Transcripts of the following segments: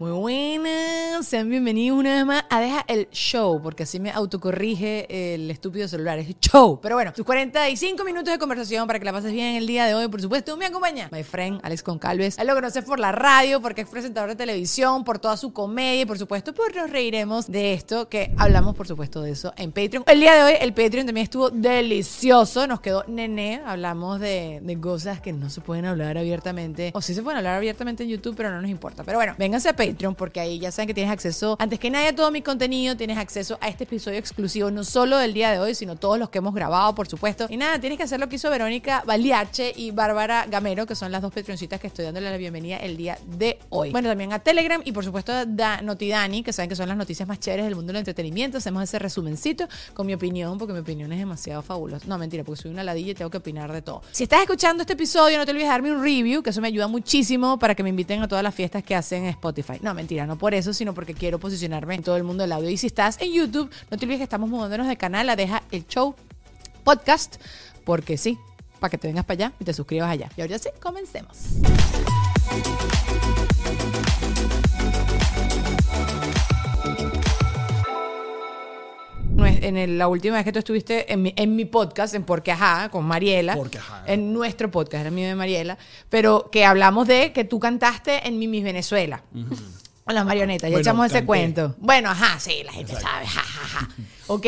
Muy buenas, sean bienvenidos una vez más a Deja el Show, porque así me autocorrige el estúpido celular, es show. Pero bueno, tus 45 minutos de conversación para que la pases bien el día de hoy. Por supuesto, me acompaña my friend Alex Concalves. Él lo conoce por la radio, porque es presentador de televisión, por toda su comedia y por supuesto, por nos reiremos de esto, que hablamos por supuesto de eso en Patreon. El día de hoy el Patreon también estuvo delicioso, nos quedó nené, hablamos de, de cosas que no se pueden hablar abiertamente, o sí se pueden hablar abiertamente en YouTube, pero no nos importa. Pero bueno, vénganse a Patreon porque ahí ya saben que tienes acceso, antes que nadie a todo mi contenido, tienes acceso a este episodio exclusivo, no solo del día de hoy, sino todos los que hemos grabado, por supuesto. Y nada, tienes que hacer lo que hizo Verónica Baliache y Bárbara Gamero, que son las dos patroncitas que estoy dándole la bienvenida el día de hoy. Bueno, también a Telegram y por supuesto a da Notidani, que saben que son las noticias más chéveres del mundo del entretenimiento. Hacemos ese resumencito con mi opinión, porque mi opinión es demasiado fabulosa. No, mentira, porque soy una ladilla y tengo que opinar de todo. Si estás escuchando este episodio, no te olvides de darme un review, que eso me ayuda muchísimo para que me inviten a todas las fiestas que hacen en Spotify. No, mentira, no por eso, sino porque quiero posicionarme en todo el mundo del audio. Y si estás en YouTube, no te olvides que estamos mudándonos de canal a Deja el Show Podcast, porque sí, para que te vengas para allá y te suscribas allá. Y ahora sí, comencemos. En el- la última vez que tú estuviste en mi, en mi podcast, en Porque Ajá, con Mariela, Porque Ajá. en nuestro podcast, era mío de Mariela, pero que hablamos de que tú cantaste en Mimis Venezuela. Con las marionetas, ya Bueno, echamos ese canté. cuento. Bueno, ajá, sí, la gente sabe, ja, ja, ja. Ok,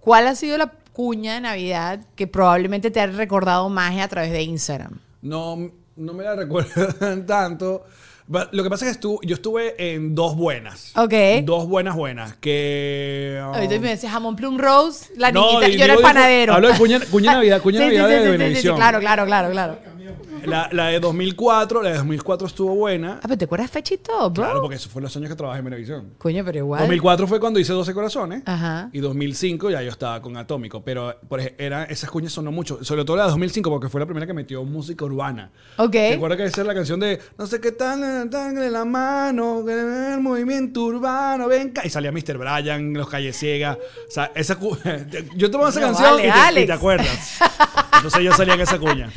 ¿cuál ha sido la cuña de Navidad que probablemente te ha recordado más a través de Instagram? No, no me la recuerdan tanto. Lo que pasa es que yo estuve en dos buenas. Ok. Dos buenas buenas. Que. um, Ahorita me decía jamón plum rose, la no, niñita, di- yo era el panadero. Hablo de cuña, cuña Navidad, cuña Sí, Navidad sí, de sí, Venevisión. claro, claro, claro, claro. La, la de 2004, la de 2004 estuvo buena. Ah, pero ¿te acuerdas todo, bro? Claro, porque esos fueron los años que trabajé en Venevisión. Coño, pero igual. 2004 fue cuando hice 12 corazones. Ajá. Y 2005 ya yo estaba con Atómico. Pero por ej- era, esas cuñas sonó mucho. Sobre todo la de 2005 porque fue la primera que metió música urbana. Ok. ¿Te acuerdas que esa es la canción de no sé qué tan, tan en la mano, el movimiento urbano, ven ca-". Y salía Mr. Bryan, Los Calle Ciega. O sea, esa Yo tomaba esa No, canción vale, y, te, y te acuerdas. Entonces yo salía en esa cuña.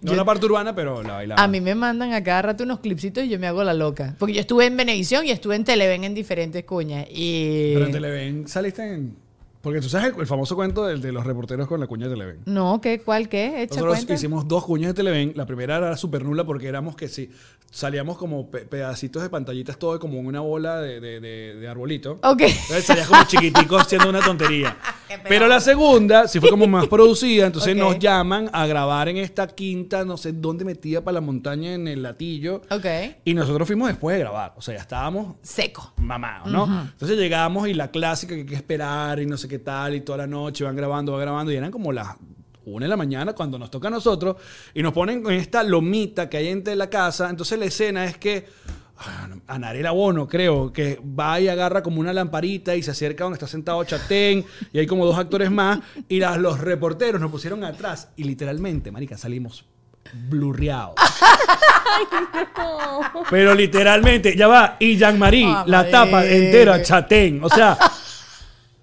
No la parte urbana, pero la bailaba. A mí me mandan a cada rato unos clipsitos y yo me hago la loca. Porque yo estuve en Venevisión y estuve en Televen en diferentes cuñas. Y. Pero en Televen saliste en... Porque tú sabes el, el famoso cuento del de los reporteros con la cuña de Televen. No, ¿qué? ¿Cuál qué? Echa Nosotros cuenta. hicimos dos cuñas de Televen. La primera era súper nula porque éramos que sí, salíamos como pe- pedacitos de pantallitas todo como en una bola de, de- de- de arbolito. Ok. Entonces salías como chiquitico haciendo una tontería. Pero la segunda sí fue como más producida. Entonces nos llaman a grabar en esta quinta, no sé dónde metida para la montaña en el latillo. Ok. Y nosotros fuimos después de grabar. O sea, ya estábamos Seco. mamados, ¿no? Entonces llegamos y la clásica que hay que esperar y no sé qué tal y toda la noche van grabando, van grabando y eran como las una de la mañana cuando nos toca a nosotros y nos ponen en esta lomita que hay entre la casa. Entonces la escena es que Anarela Bono, creo, que va y agarra como una lamparita y se acerca donde está sentado Chatén y hay como dos actores más y las- los reporteros nos pusieron atrás y literalmente, marica, salimos blurreado. Pero literalmente, ya va, y Jean-Marie, Ah, la tapa entera, chatén. O sea,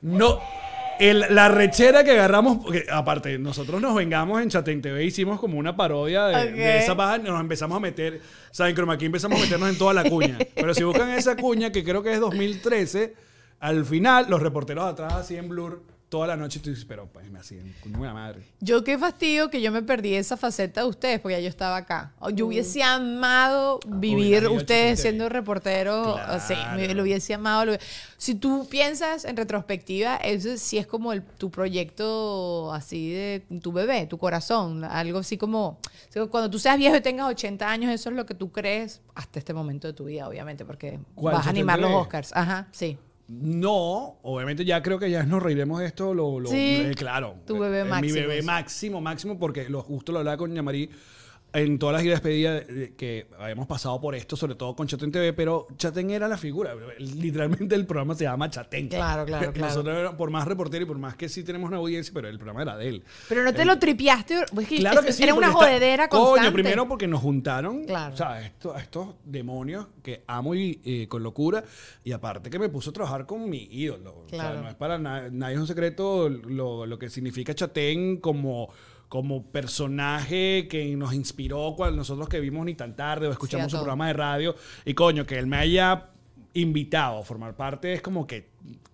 no. El- la rechera que agarramos, porque aparte, nosotros nos vengamos en Chatén TV, hicimos como una parodia de, Ok. de esa paja, nos empezamos a meter, o sea, en Chroma aquí empezamos a meternos en toda la cuña. Pero si buscan esa cuña, que creo que es 2013, al final, los reporteros atrás así en blur, toda la noche, y tú dices, pero pues me hacían, la madre. Yo qué fastidio que yo me perdí esa faceta de ustedes porque ya yo estaba acá. Yo hubiese amado vivir Hubiera ido a ustedes siendo reporteros. así, me lo hubiese amado. lo- Si tú piensas en retrospectiva, eso sí es como el- tu proyecto así de tu bebé, tu corazón. Algo así como, cuando tú seas viejo y tengas 80 años, eso es lo que tú crees hasta este momento de tu vida, obviamente, porque ¿Cuál, vas a animar los 73? Oscars. Ajá, sí. No, obviamente ya creo que ya nos reiremos de esto, lo, lo- Sí, eh, claro. tu bebé Eh, Mi máximo, bebé máximo, máximo, porque lo justo lo hablaba con Yamari en todas las giras de despedida eh, que habíamos pasado por esto, sobre todo con Chatén TV, pero Chatén era la figura. Literalmente el programa se llama Chatén. Claro, claro, claro. Nosotros, por más reportero y por más que sí tenemos una audiencia, pero el programa era de él. Pero no te lo tripiaste. pues que Claro es- que sí. Era una porque está- jodedera constante. Coño, primero porque nos juntaron. Claro. O sea, esto- estos demonios que amo y eh, con locura. Y aparte que me puso a trabajar con mi ídolo. O Claro. sea, no es para na- nadie es un secreto lo, lo que significa Chatén como como personaje que nos inspiró cuando nosotros que vimos ni tan tarde o escuchamos a su programa de radio y coño que él me haya invitado a formar parte es como que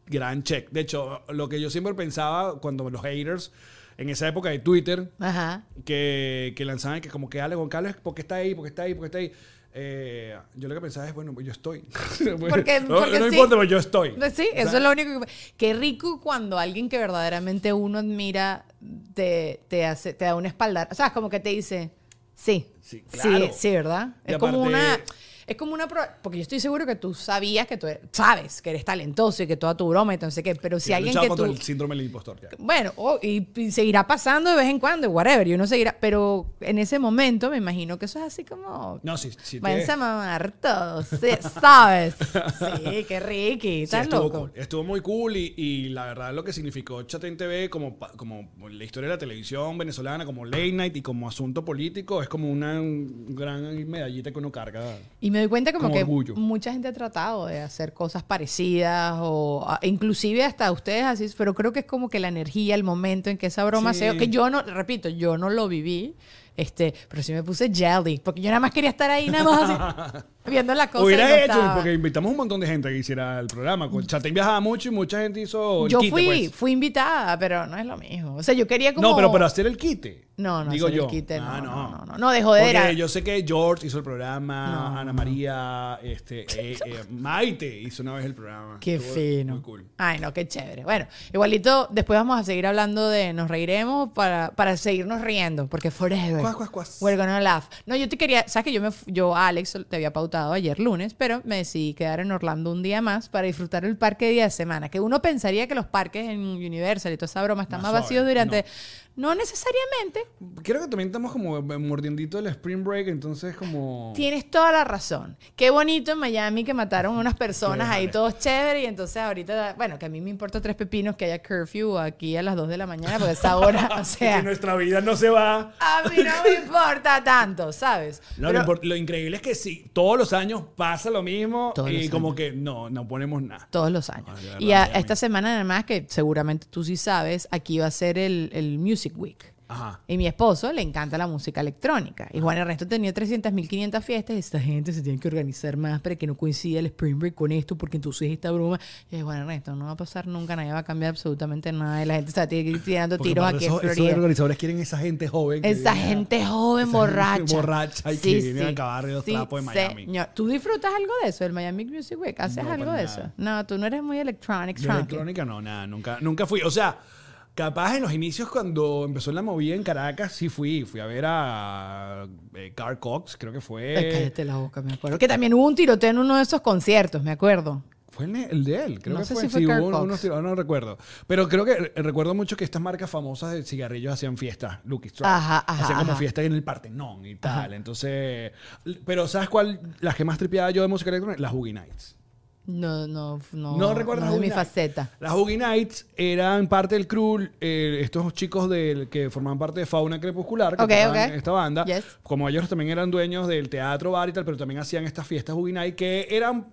gran check de hecho lo que yo siempre pensaba cuando los haters en esa época de Twitter Ajá. que, que lanzaban que como que Ale Goncalves, ¿por qué está ahí? ¿Por qué está ahí? ¿Por qué está ahí? Eh, yo lo que pensaba es, bueno, pues yo estoy. Porque- no porque no sí. importa, pues yo estoy. Pues Sí, eso es lo único que... Qué rico cuando alguien que verdaderamente uno admira te, te, hace, te da una espalda. O sea, es como que te dice, sí, Sí, sí, claro. sí, ¿verdad? Y es como una... Es como una... pro- Porque yo estoy seguro que tú sabías que tú eres- sabes que eres talentoso y que toda tu broma y no sé qué, pero si sí, alguien que contra tú... el síndrome del impostor. ya. Bueno, o- y, y seguirá pasando de vez en cuando, whatever, y uno seguirá, pero en ese momento me imagino que eso es así como... No, sí, sí. Váyanse a mamar todos, sí, ¿sabes? Sí, qué ricky, sí, estás estuvo, loco. cool. estuvo muy cool y, y la verdad lo que significó Chatén TV como, como la historia de la televisión venezolana, como late night y como asunto político, es como una un gran medallita que uno carga. Y me doy cuenta como, Como que orgullo. mucha gente ha tratado de hacer cosas parecidas o a- inclusive hasta ustedes así, pero creo que es como que la energía, el momento en que esa broma Sí. se que yo no, repito, yo no lo viví, este, pero sí me puse jelly, porque yo nada más quería estar ahí nada más así, viendo la cosa. Hubiera no hecho, estaba. porque invitamos un montón de gente que hiciera el programa. Con Chatén viajaba mucho y mucha gente hizo el Yo quite, fui, pues. fui invitada, pero no es lo mismo. O sea, yo quería como... No, pero para hacer el quite. No, no, digo hacer yo. el quite, no, Ah, no, no, no, no, de jodera. Porque yo sé que George hizo el programa, No. Ana María, este, eh, eh, Maite hizo una vez el programa. Qué Estuvo fino. Muy cool. Ay, no, qué chévere. Bueno, igualito, después vamos a seguir hablando de nos reiremos para, para seguirnos riendo, porque forever. Cuas, cuas, cuas. We're gonna laugh. No, yo te quería, sabes que yo me yo Alex te había pautado ayer lunes, pero me decidí quedar en Orlando un día más para disfrutar el parque de día de semana, que uno pensaría que los parques en Universal y toda esa broma están Más más, vacíos durante no. Necesariamente. Creo que también estamos como mordiendito del Spring Break, entonces como... Tienes toda la razón. Qué bonito en Miami que mataron a unas personas Sí, ahí vale. todos chéveres y entonces ahorita, bueno, que a mí me importa tres pepinos que haya curfew aquí a las 2 de la mañana porque esa hora, o que sea, nuestra vida no se va. a mí no me importa tanto, ¿sabes? No, Pero- lo, lo increíble es que sí, todos los años pasa lo mismo y como años. que no, no ponemos nada. todos los años. Ay, de verdad, y a- esta semana además, que seguramente tú sí sabes, aquí va a ser el, el Music Week. Ajá. Y mi esposo le encanta la música electrónica. Y Juan Ernesto tenía 300.500 fiestas y esta gente se tiene que organizar más para que no coincida el Spring Break con esto, porque entonces esta broma... Y yo, Juan Ernesto, no va a pasar nunca, nadie va a cambiar absolutamente nada. Y la gente está tirando Porque tiros aquí en eso- esos Florida. organizadores quieren esa gente joven. Esa viene gente joven, esa gente borracha. borracha y que viene a acabar de los Sí, trapos de Miami. señor. ¿Tú disfrutas algo de eso, el Miami Music Week? ¿Haces No, algo de nada. eso? No, tú no eres muy electronic, electrónica no, nada, nunca, nunca fui. O sea, capaz en los inicios cuando empezó la movida en Caracas, sí fui. Fui a ver a eh, Carl Cox, creo que Ay, fue. cállate la boca, me acuerdo. Que también hubo un tiroteo en uno de esos conciertos, me acuerdo. Fue el, de él, creo No que sé fue. si fue sí, Carl hubo Cox. unos no recuerdo. Pero creo que eh, recuerdo mucho que estas marcas famosas de cigarrillos hacían fiestas, Lucky Strike. Ajá, ajá, Hacían como ajá. fiesta en el Partenón y tal. Entonces, l- pero ¿sabes cuál? Las que más tripeaba yo de música electrónica, las Boogie Nights. No, no, no. No recuerdas no mi Nights? faceta. Las Hoogie Nights eran parte del crew, eh, estos chicos del, que formaban parte de Fauna Crepuscular, que Ok, tocaban ok. en esta banda. Yes. Como ellos también eran dueños del teatro bar y tal, pero también hacían estas fiestas Hoogie Night que eran,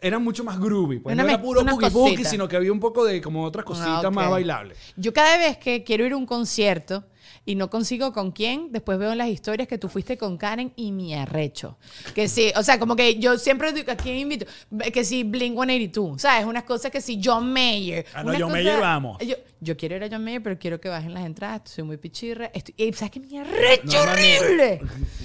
eran mucho más groovy. Pues Una no era puro boogie boogie, cositas. sino que había un poco de como otras cositas Ah, ok. más bailables. Yo cada vez que quiero ir a un concierto y no consigo con quién, después veo en las historias que tú fuiste con Karen y mi arrecho. Que sí, o sea, como que yo siempre digo, ¿a quién invito? Que sí, Blink 182, ¿sabes? Unas cosas que sí, John Mayer. Ah, no, John cosas- Mayer vamos. Yo, yo quiero ir a John Mayer, pero quiero que bajen las entradas. Soy muy pichirra. Estoy, y ¿Sabes qué? Mi arrecho Normalmente- horrible.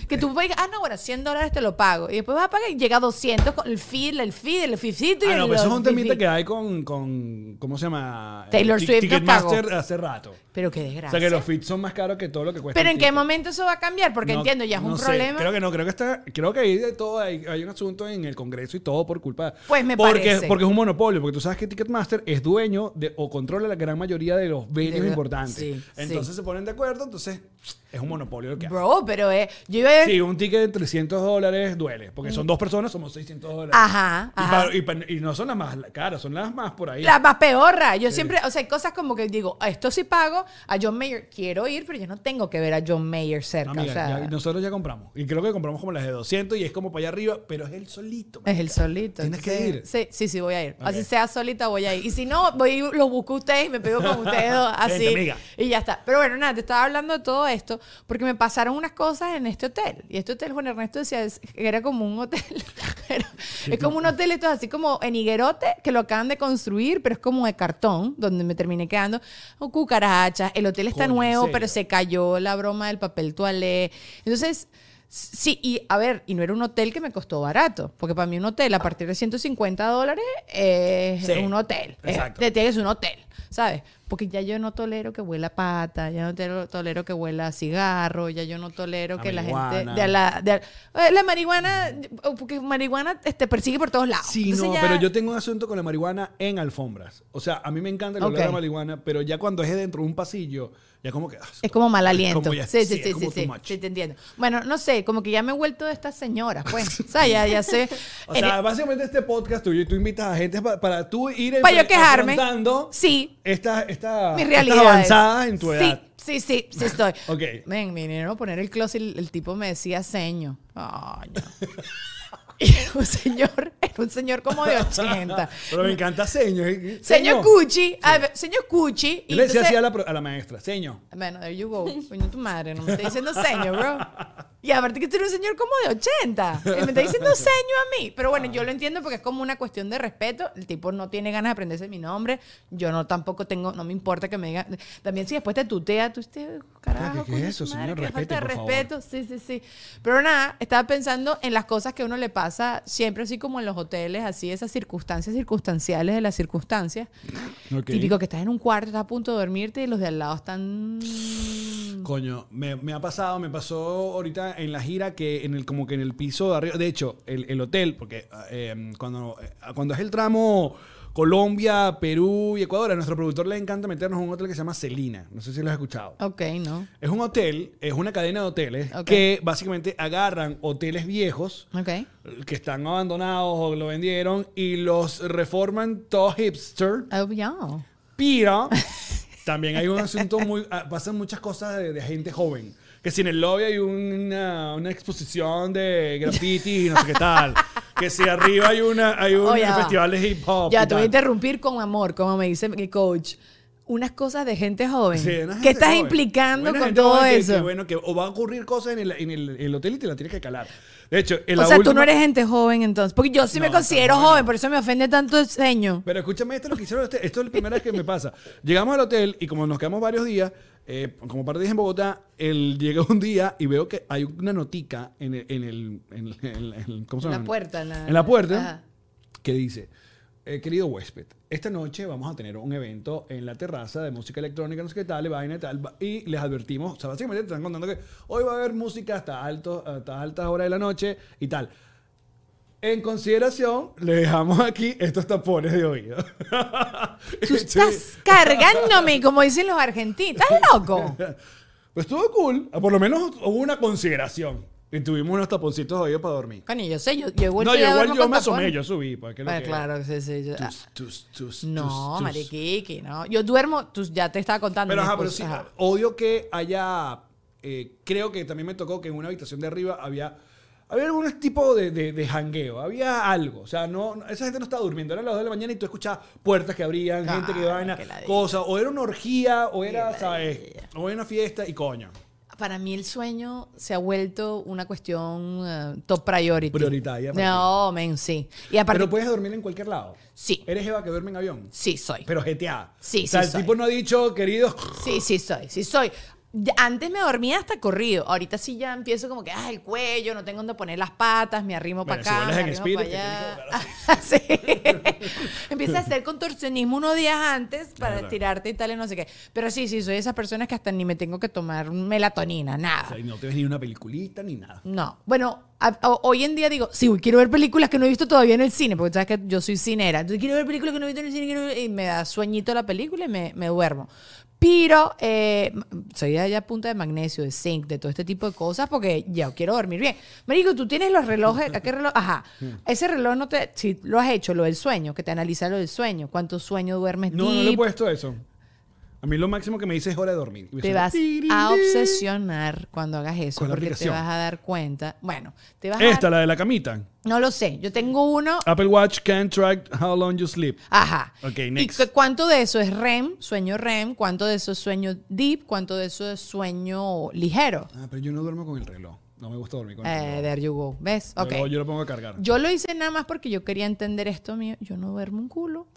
Que tú pagas, ah, no, bueno, 100 dólares te lo pago. Y después vas a pagar y llega a 200 con el feed, el feed, el fifcito y Ah, no, pero eso es un temita fee. que hay con, con ¿cómo se llama? Taylor Swift Ticketmaster hace rato. Pero qué O desgracia. sea que los feeds son más caros que todo lo que cuesta. Pero en qué momento eso va a cambiar, porque No- entiendo, ya es no un sé, problema. Creo que no, creo que está, creo que hay de todo, hay, hay un asunto en el Congreso y todo por culpa. Pues me porque, parece. Porque es un monopolio, porque tú sabes que Ticketmaster es dueño de o controla la gran mayoría de los venues De- importantes. sí, entonces sí. se ponen de acuerdo, entonces es un monopolio lo que hace. Bro, pero eh, yo iba a. Sí, un ticket de 300 dólares duele, porque son dos personas, somos 600 dólares. Ajá, Y, ajá. pa- y pa- y no son las más caras, son las más por ahí. La más peorra. Yo siempre, o sea, hay cosas como que digo, a esto sí pago, a John Mayer quiero ir, pero yo no tengo que ver a John Mayer cerca. Amiga, o sea, ya- nosotros ya compramos. Y creo que compramos como las de 200 y es como para allá arriba, pero es el solito. es el solito. Tienes que ir. Sí, sí, sí, voy a ir. Así sea solita, voy a ir. Y si no, voy lo busco a ustedes y me pego con ustedes dos, así. Y ya está. Pero bueno, nada, te estaba hablando de todo esto porque me pasaron unas cosas en este hotel. Y este hotel, Juan Ernesto decía es- que era como un hotel. Es como un hotel, esto es así como en Higuerote, que lo acaban de construir, pero es como de cartón, donde me terminé quedando. O cucarachas. El hotel está Coño, ¿en nuevo, pero se cayó la broma del papel toalé. Entonces. Sí, y a ver, y no era un hotel que me costó barato, porque para mí un hotel a partir de 150 dólares es Sí, un hotel. Es- exacto. te tienes un hotel, ¿sabes? Porque ya yo no tolero que huela pata, ya no tolero, que huela cigarro, ya yo no tolero que la gente... De la, de- eh, la marihuana, porque marihuana te persigue por todos lados. Sí, Entonces no, ya- pero yo tengo un asunto con la marihuana en alfombras. O sea, a mí me encanta el olor Ok. a la marihuana, pero ya cuando es dentro de un pasillo, ya como que... ah, Es como mal aliento. como ya- sí, sí, sí, sí, sí, sí, te entiendo. Bueno, no sé, como que ya me he vuelto de estas señoras, pues. o sea, ya, ya sé. O sea, básicamente este podcast tuyo, tú invitas a gente pa- para tú ir Para yo quejarme. Sí, esta, esta, mi realidad. avanzadas en tu edad. Sí, sí, sí, sí estoy. Ok. Ven, me vinieron a poner el closet y el, el tipo me decía seño. Ay, no. Y era un señor, era un señor como de 80. Pero me encanta seño. ¿eh? Señor Cuchi, a ver, señor Cuchi. y Yo le decía así a la, a la maestra, seño. Bueno, there you go. Coño, tu madre, no me está diciendo señor, bro. Y aparte que tú eres un señor como de 80. Y me está diciendo seño a mí. Pero bueno, yo lo entiendo porque es como una cuestión de respeto. El tipo no tiene ganas de aprenderse mi nombre. Yo no tampoco tengo, no me importa que me diga. También si después te tutea, tú este carajo. ¿Qué- qué es eso, madre, señor? Respete, falta de por favor. respeto. Sí, sí, sí. Pero nada, estaba pensando en las cosas que a uno le pasa siempre así como en los hoteles, así esas circunstancias circunstanciales de las circunstancias. Típico que estás en un cuarto, estás a punto de dormirte y los de al lado están Coño, me, me ha pasado, me pasó ahorita en la gira que en el como que en el piso de arriba, de hecho, el, el hotel, porque eh, cuando, eh, cuando es el tramo Colombia, Perú y Ecuador, a nuestro productor le encanta meternos en un hotel que se llama Celina. No sé si lo has escuchado. Ok, ¿no? Es un hotel, es una cadena de hoteles que básicamente agarran hoteles viejos que están abandonados o lo vendieron y los reforman todo hipster. Oh, yeah. Pero también hay un asunto muy. ah, Pasan muchas cosas de, de gente joven. Que si en el lobby hay una, una exposición de graffiti y no sé qué tal. Que si arriba hay una hay un festival de hip hop. Ya, te voy a interrumpir con amor, como me dice mi coach. Unas cosas de gente joven. Sí, una gente ¿Qué estás joven. implicando Buena con todo que- eso? que, bueno, que o va a ocurrir cosas en el, en el, el hotel y te la tienes que calar. De hecho, en o sea, tú no eres gente joven entonces. Porque yo sí me considero joven, por eso me ofende tanto el ceño. Pero escúchame, esto es lo que hicieron. este- Esto es la primera vez que me pasa. Llegamos al hotel y como nos quedamos varios días, eh, como par de días en Bogotá, él llega un día y veo que hay una notica en el. En el, en el- en el- ¿Cómo se En llama? la puerta. En la, En la puerta. Ajá. que dice, eh, querido huésped, esta noche vamos a tener un evento en la terraza de música electrónica, no sé qué tal, vaina y tal, y les advertimos, o sea, básicamente te están contando que hoy va a haber música hasta, alto, hasta altas horas de la noche y tal. En consideración, le dejamos aquí estos tapones de oído. Tú estás cargándome, como dicen los argentinos. ¿Estás loco? Pues estuvo cool, por lo menos hubo una consideración. Y tuvimos unos taponcitos de oído para dormir. Coño, yo sé, yo, yo vuelto No, yo igual yo me asomé, yo subí. Pues, ¿qué es lo Ah, que- claro, sí, sí. yo- ah, Tus, tus, tus, no, mariquiqui, no. Yo duermo, tú ya te estaba contando. Pero, ajá, pero esposo, sí, ajá. odio que haya. eh, creo que también me tocó que en una habitación de arriba había. Había algún tipo de, de, de jangueo, había algo. O sea, no, esa gente no estaba durmiendo. Eran las 2 de la mañana y tú escuchabas puertas que abrían, gente que vaina, cosas. O era una orgía, o era, ¿sabes? O era una fiesta y coño. Para mí el sueño se ha vuelto una cuestión eh, top priority. Prioritaria No, men, sí. Y aparte, Pero puedes dormir en cualquier lado. sí, Eres Eva que duerme en avión. sí soy. Pero GTA. Sí, O sea, sí el soy. tipo no ha dicho, querido. Sí, sí soy, sí soy. Antes me dormía hasta corrido. Ahorita sí ya empiezo como que, ah, el cuello, no tengo donde poner las patas, me arrimo Bueno, para si acá, vuelas me arrimo Spirit, para allá. sí. Empieza a hacer contorsionismo unos días antes para Claro. estirarte y tal y no sé qué. Pero sí, sí, soy de esas personas que hasta ni me tengo que tomar melatonina, O nada. sea, y no te ves ni una peliculita ni nada. No. Bueno, a- a- hoy en día digo, sí, quiero ver películas que no he visto todavía en el cine, porque sabes que yo soy cinera. Entonces quiero ver películas que no he visto en el cine y me da sueñito la película y me, me duermo. Pero eh, soy allá a punta de magnesio, de zinc, de todo este tipo de cosas porque ya quiero dormir bien. Marico, tú tienes los relojes, ¿a qué reloj? Ajá. Ese reloj no te, si lo has hecho, lo del sueño, que te analiza lo del sueño, cuánto sueño duermes No, no le he puesto eso. A mí lo máximo que me dice es hora de dormir. Y te vas a obsesionar cuando hagas eso, porque te vas a dar cuenta. Bueno, te vas a Esta, la de la camita. No lo sé. Yo tengo uno. Apple Watch can track how long you sleep. Ajá. Ok, ¿Y next. cu- cuánto de eso es REM, sueño REM? ¿Cuánto de eso es sueño deep? ¿Cuánto de eso es sueño ligero? Ah, pero yo no duermo con el reloj. No me gusta dormir con el Eh, reloj. there you go. ¿Ves? Ok. Luego yo lo pongo a cargar. Yo lo hice nada más porque yo quería entender esto mío. Yo no duermo un culo.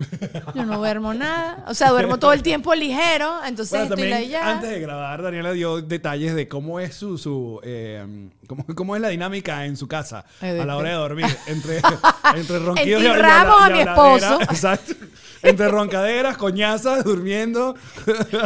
Yo no duermo nada. O sea, duermo todo el tiempo ligero. Entonces Bueno, estoy también ya. antes de grabar, Daniela dio detalles de cómo es su, su eh, cómo, cómo es la dinámica en su casa a la hora de dormir. Entre, entre ronquidos y y a mi habladera. esposo. Exacto. Entre roncaderas, coñazas, durmiendo.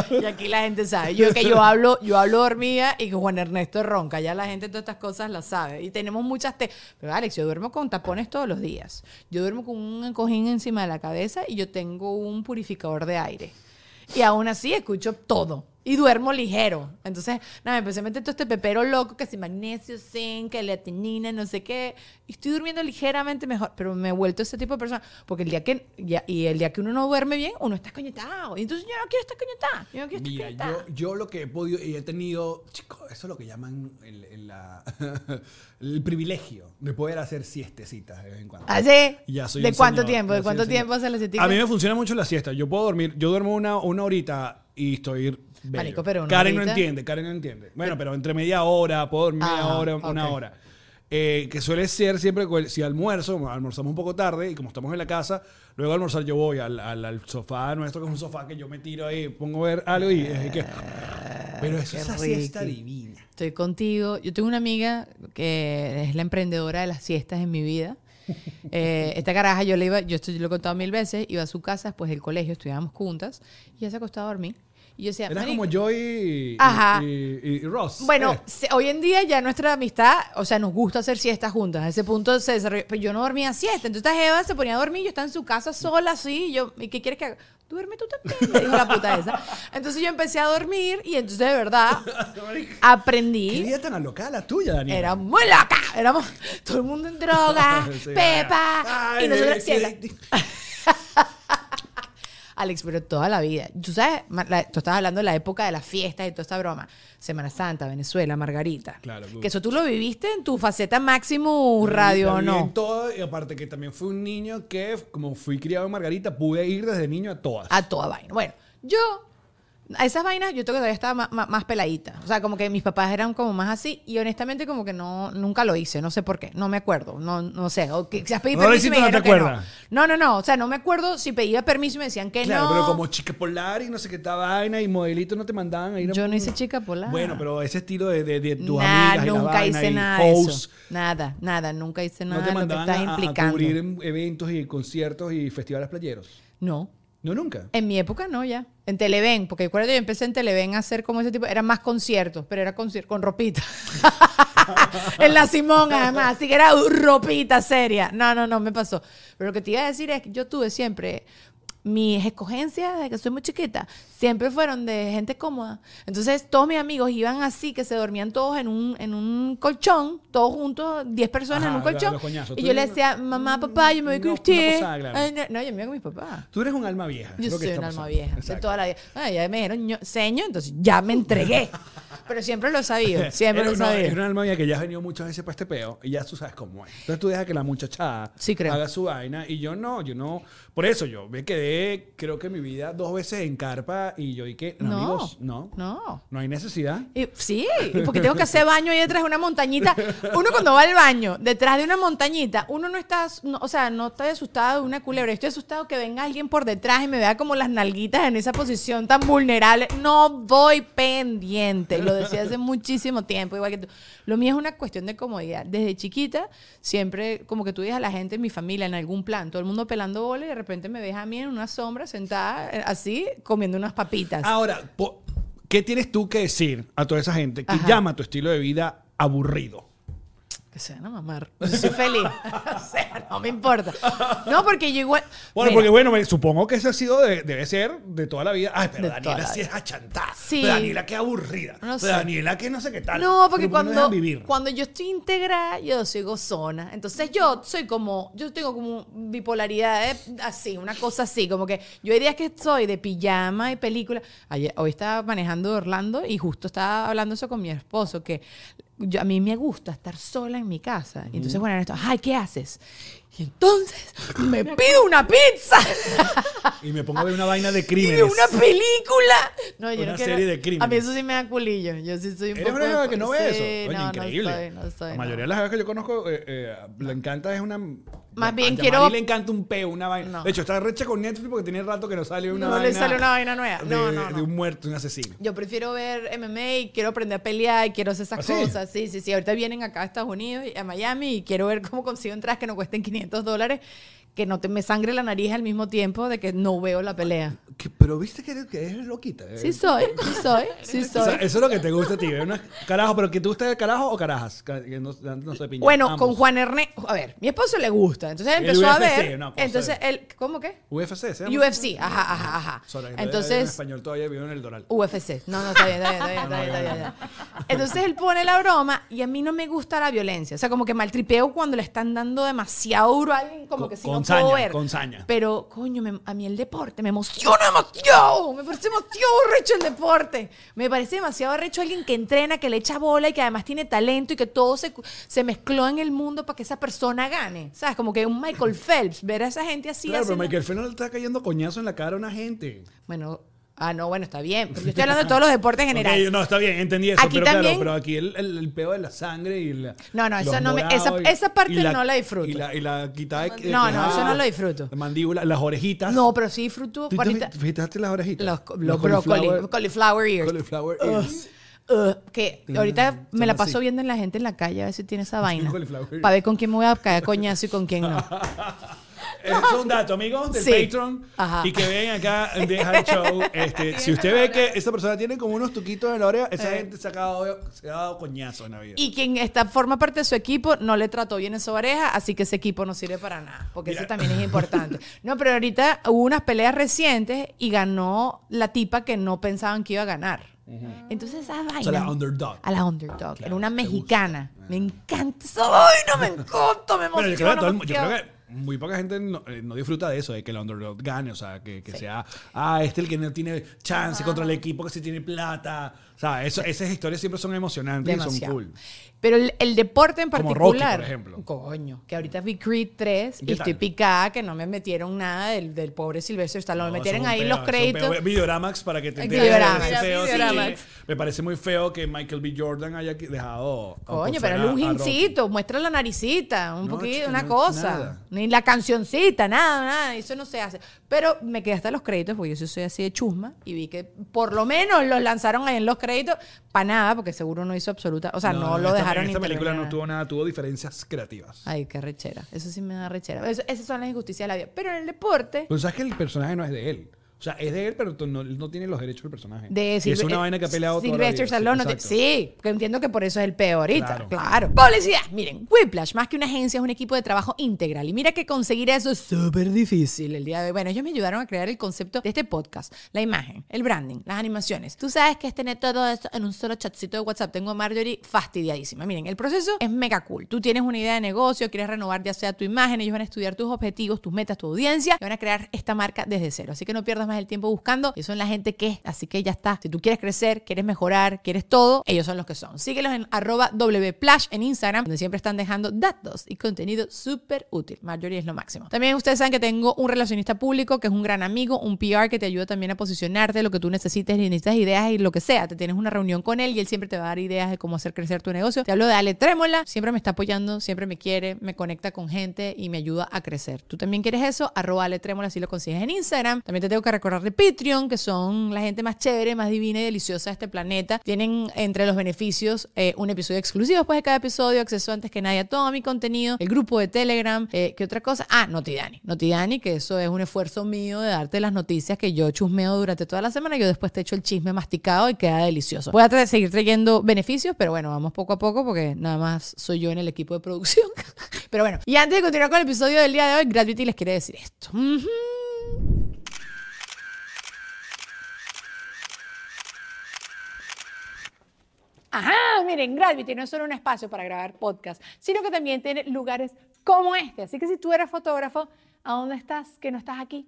Y aquí la gente sabe. Yo que yo hablo, yo hablo dormida y que Juan Ernesto ronca. Ya la gente todas estas cosas las sabe. Y tenemos muchas te Pero Alex, yo duermo con tapones todos los días. Yo duermo con un cojín encima de la cabeza y yo tengo un purificador de aire. Y aún así escucho todo. Y duermo ligero. Entonces, nada, me empecé a meter todo este pepero loco, que si magnesio, zinc, leatinina, no sé qué. Y estoy durmiendo ligeramente mejor. Pero me he vuelto ese tipo de persona. Porque el día que, ya- y el día que uno no duerme bien, uno está coñetado. Y entonces yo no quiero estar coñetado. Yo no quiero estar Mira, yo, yo lo que he podido y he tenido, chicos, eso es lo que llaman el, el- la- el privilegio de poder hacer siestecitas de vez en cuando. ¿Ah, sí? Ya soy ¿De cuánto señor, tiempo? ¿De cuánto tiempo hace la siestica? A mí me funciona mucho la siesta. Yo puedo dormir, yo duermo una, una horita y estoy bello. Marico, pero una Karen no entiende, Karen no entiende. Bueno, pero entre media hora, puedo dormir media Ah, hora, una hora. Eh, que suele ser siempre, si almuerzo, almorzamos un poco tarde y como estamos en la casa, luego almorzar yo voy al, al- al sofá nuestro, que es un sofá que yo me tiro ahí, pongo a ver algo y es que... Pero eso es divina. Estoy contigo. Yo tengo una amiga que es la emprendedora de las siestas en mi vida. Eh, esta caraja, yo le iba, yo esto yo lo he contado mil veces, iba a su casa después del colegio, estudiábamos juntas, y ella se acostaba a dormir. Y yo decía, Eras como yo y, Ajá. y- y Ross. Bueno, Eh. se- hoy en día ya nuestra amistad, o sea, nos gusta hacer siestas juntas. A ese punto se desarrolló. Pero yo no dormía siesta. Entonces Eva se ponía a dormir, yo estaba en su casa sola así. Y yo, ¿y qué quieres que haga? Duerme tú también, me dijo la puta esa. Entonces yo empecé a dormir y entonces de verdad Qué aprendí. vida tan alocada la tuya, Daniel. Era muy loca. Éramos todo el mundo en droga, Sí. Pepa. Ay, y nosotros Alex, pero toda la vida. Tú sabes, la- tú estabas hablando de la época de las fiestas y toda esta broma. Semana Santa, Venezuela, Margarita. Claro, Que eso tú lo viviste en tu faceta máximo radio, ¿o no? en todo, y aparte que también fui un niño que, como fui criado en Margarita, pude ir desde niño a todas. A toda vaina. Bueno, yo, a esas vainas, yo creo que todavía estaba más, peladita. O sea, como que mis papás eran como más así y honestamente como que no, nunca lo hice. No sé por qué. No me acuerdo. No, no sé. O que, quizás pedí No permiso y me hiciste, no que no. No, no, no. O sea, no me acuerdo si pedía permiso y me decían que claro, no. pero como chica polar y no sé qué tal vaina y modelito no te mandaban a ir a Yo no hice chica polar. Bueno, pero ese estilo de, de, de tus Nah, amigas y la nunca vaina hice y nada de hosts, eso. Nada, nada, nunca hice no nada te de lo que mandaban estás a- a, implicando. cubrir en eventos y conciertos y festivales playeros. No. No, nunca. En mi época no, ya. En Televen, porque recuerdo yo empecé en Televen a hacer como ese tipo, eran más conciertos, pero era concierto con ropita. en la Simón, además, así que era ropita seria. No, no, no, me pasó. Pero lo que te iba a decir es que yo tuve siempre, mis escogencias desde que soy muy chiquita siempre fueron de gente cómoda. Entonces, todos mis amigos iban así, que se dormían todos en un, en un colchón, todos juntos, 10 personas Ajá, en un colchón. coñazos. Y yo le decía, mamá, papá, yo me voy con No, usted. una posada, claro. Ay, no, no, yo me voy con mis papás. Tú eres un alma vieja. Yo soy un alma vieja, de toda la vida. Ya me dijeron ño- seño, entonces ya me entregué. Pero siempre lo he sabido, siempre Era- lo he no, es una alma vieja que ya has venido muchas veces para este peo y ya tú sabes cómo es. Entonces tú dejas que la muchachada Sí, creo. haga su vaina y yo no, yo no. Por eso yo me quedé, creo que mi vida dos veces en carpa y yo dije, No, amigos, no, no. no hay necesidad. Y- sí, y porque tengo que hacer baño ahí detrás de una montañita. Uno cuando va al baño, detrás de una montañita, uno no está, no- o sea, no está asustado de una culebra. Estoy asustado que venga alguien por detrás y me vea como las nalguitas en esa posición tan vulnerable. No voy pendiente. Lo decía hace muchísimo tiempo, igual que tú. Lo mío es una cuestión de comodidad. Desde chiquita, siempre como que tú dices a la gente en mi familia, en algún plan, todo el mundo pelando bola y de repente me ves a mí en una sombra sentada eh, así, comiendo unas papitas. Ahora, ¿qué tienes tú que decir a toda esa gente que Ajá. llama tu estilo de vida aburrido? Que se van a mamar. Yo soy feliz. o sea, no me importa. No, porque yo igual. Bueno, Mira, porque bueno, me- supongo que ese ha sido, de- debe ser de toda la vida. Ay, pero De Daniela sí es achantada. Sí. Pero Daniela qué aburrida. No Pero sé. Daniela que no sé qué tal. No, porque Pero ¿por qué no cuando, vivir? cuando yo estoy integrada, yo soy gozona. Entonces yo soy como, yo tengo como bipolaridad eh, así, una cosa así, como que yo hay días que soy de pijama y película. Ayer, hoy estaba manejando Orlando y justo estaba hablando eso con mi esposo, que yo- a mí me gusta estar sola en mi casa. Y entonces, bueno, esto, ay, ¿qué haces? Y entonces me pido una pizza. Y me pongo a ver una vaina de Y crímenes. de una película. No, yo Una no quiero- serie de crímenes. A mí eso sí me da culillo. Yo sí soy un ¿Eres poco. una jeva que no ve Sí, eso? Oye, no, increíble. No soy, no soy, la mayoría de las veces que yo conozco eh, eh, le encanta es una. Más bien a quiero- Yamari le encanta un peo, una vaina. No. De hecho, está recha con Netflix porque tiene rato que no sale una No vaina. le sale una vaina nueva. De, No, no, de no. un muerto, un asesino. Yo prefiero ver MMA y quiero aprender a pelear y quiero hacer esas ¿Ah, cosas. Sí, sí, sí. Ahorita vienen acá a Estados Unidos y a Miami y quiero ver cómo consigo entradas que no cuesten 500 dólares, que no te me sangre la nariz al mismo tiempo de que no veo la pelea. Que- pero viste que eres, que eres loquita. eh. Sí soy, sí soy, sí O sea, soy. eso es lo que te gusta a ti. ver unas- Carajo, pero que te gusta el carajo o carajas. Ca- Que no, no piña. Bueno, Ambos. con Juan Ernesto, a ver, mi esposo le gusta, entonces él empezó a UFC, ver, una cosa entonces él, ¿cómo qué? UFC, ¿se llama? UFC, ajá, ajá, ajá. Sorry, En Entonces, español todavía vivo en el Doral. UFC. No, no, está bien, está bien, está bien, está bien, está bien. Entonces él pone la broma y a mí no me gusta la violencia. O sea, como que maltripeo cuando le están dando demasiado duro a alguien, como que si no saña, con saña. Pero, coño, me- a mí el deporte me emociona demasiado. Me parece demasiado recho el deporte. Me parece demasiado recho alguien que entrena, que le echa bola y que además tiene talento y que todo se, se mezcló en el mundo para que esa persona gane. ¿Sabes? Como que un Michael Phelps, ver a esa gente así Claro, pero Michael Phelps le está cayendo coñazo en la cara a una gente. Bueno, ah, no, bueno, está bien. Pero yo estoy hablando de todos los deportes en general. Ok, no, está bien, entendí eso. Aquí pero claro, también- pero aquí el, el, el peo de la sangre y la. No, no, los eso no me- esa- y- esa parte y no la disfruto. Y la, y la quitada de. de No, no, eso no lo disfruto. La mandíbula, las orejitas. No, pero sí disfruto ¿Tú te ahorita fi- fijaste las orejitas? los, los brócoli, cauliflower ears. Cauliflower ears. ugh, que ahorita me la paso así. viendo en la gente en la calle a ver si tiene esa vaina. Para ver con quién me voy a caer a coñazo y con quién no. Eso es un dato, amigos, del Sí. Patreon. Ajá. Y que ven acá en The High Show. Este, si usted ve que esta persona tiene como unos tuquitos en la oreja, esa Eh. gente se ha, dado, se ha dado coñazo en la vida. Y quien está, forma parte de su equipo no le trató bien esa oreja, así que ese equipo no sirve para nada, porque Mira. eso también es importante. No, pero ahorita hubo unas peleas recientes y ganó la tipa que no pensaban que iba a ganar. Entonces esa vaina... sea, la underdog. A la underdog. Claro, Era una mexicana. Me encanta esa vaina, me encanta, me Bueno, yo creo, que emociona. todo el mu- yo demasiado. creo que muy poca gente no, eh, no disfruta de eso, de que el underdog gane, o sea, que, que sea, ah, este el que no tiene chance contra el equipo que sí tiene plata. O sea, eso, esas historias siempre son emocionantes y son Demasiado. cool. Pero el, el deporte en Como particular. Rocky, por ejemplo. Coño, que ahorita vi Creed 3 ¿Y y estoy picada que no me metieron nada del, del pobre Silvestre Stallone. No, me metieron es un ahí peo, los es un créditos. Videoramax para que te enteres de Videoramax, sí. Me parece muy feo que Michael B. Jordan haya dejado. Coño, pero un a Rocky. hincito, muestra la naricita, un No, poquito, chica, una no, cosa. nada. Ni la cancioncita, nada, nada, eso no se hace. Pero me quedé hasta los créditos, porque yo soy así de chusma, y vi que por lo menos los lanzaron ahí en los créditos, para nada, porque seguro no hizo absoluta, o sea, no, lo esta- dejaron en Esta película no tuvo nada, tuvo diferencias creativas. Ay, qué rechera. Eso sí me da rechera. Eso- esas son las injusticias de la vida. Pero en el deporte, Pero sabes que el personaje no es de él. O sea, es de él, pero no, no tiene los derechos del personaje. De y es una vaina que ha peleado Sylvester Stallone. no exacto. sí, que entiendo que por eso es el peor ahorita. Claro. Claro. Publicidad. Miren, Whiplash, más que una agencia, es un equipo de trabajo integral. Y mira que conseguir eso es súper difícil el día de hoy. Bueno, ellos me ayudaron a crear el concepto de este podcast, la imagen, el branding, las animaciones. Tú sabes que es tener todo esto en un solo chatcito de WhatsApp. Tengo a Marjorie fastidiadísima. Miren, el proceso es mega cool. Tú tienes una idea de negocio, quieres renovar ya sea tu imagen, ellos van a estudiar tus objetivos, tus metas, tu audiencia y van a crear esta marca desde cero. Así que no pierdas más el tiempo buscando. Ellos son la gente que es. Así que ya está. Si tú quieres crecer, quieres mejorar, quieres todo, ellos son los que son. Síguelos en arroba wplash en Instagram, donde siempre están dejando datos y contenido súper útil. Marjorie es lo máximo. También ustedes saben que tengo un relacionista público que es un gran amigo, un PR que te ayuda también a posicionarte, lo que tú necesites, y necesitas ideas y lo que sea. Te tienes una reunión con él y él siempre te va a dar ideas de cómo hacer crecer tu negocio. Te hablo de Ale Trémola, siempre me está apoyando, siempre me quiere, me conecta con gente y me ayuda a crecer. ¿Tú también quieres eso? Arroba Ale Trémola, si lo consigues en Instagram. También te tengo que recordar de Patreon, que son la gente más chévere, más divina y deliciosa de este planeta. Tienen entre los beneficios eh, un episodio exclusivo después de cada episodio, acceso antes que nadie a todo mi contenido, el grupo de Telegram, eh, ¿qué otra cosa? Ah, Notidani. Notidani, que eso es un esfuerzo mío de darte las noticias que yo chusmeo durante toda la semana. Yo después te echo el chisme masticado y queda delicioso. Voy a seguir trayendo beneficios, pero bueno, vamos poco a poco porque nada más soy yo en el equipo de producción. pero bueno, y antes de continuar con el episodio del día de hoy, Gravity les quiere decir esto. Ajá, miren, Gravity no es solo un espacio para grabar podcast, sino que también tiene lugares como este. Así que si tú eres fotógrafo, ¿a dónde estás? Que no estás aquí.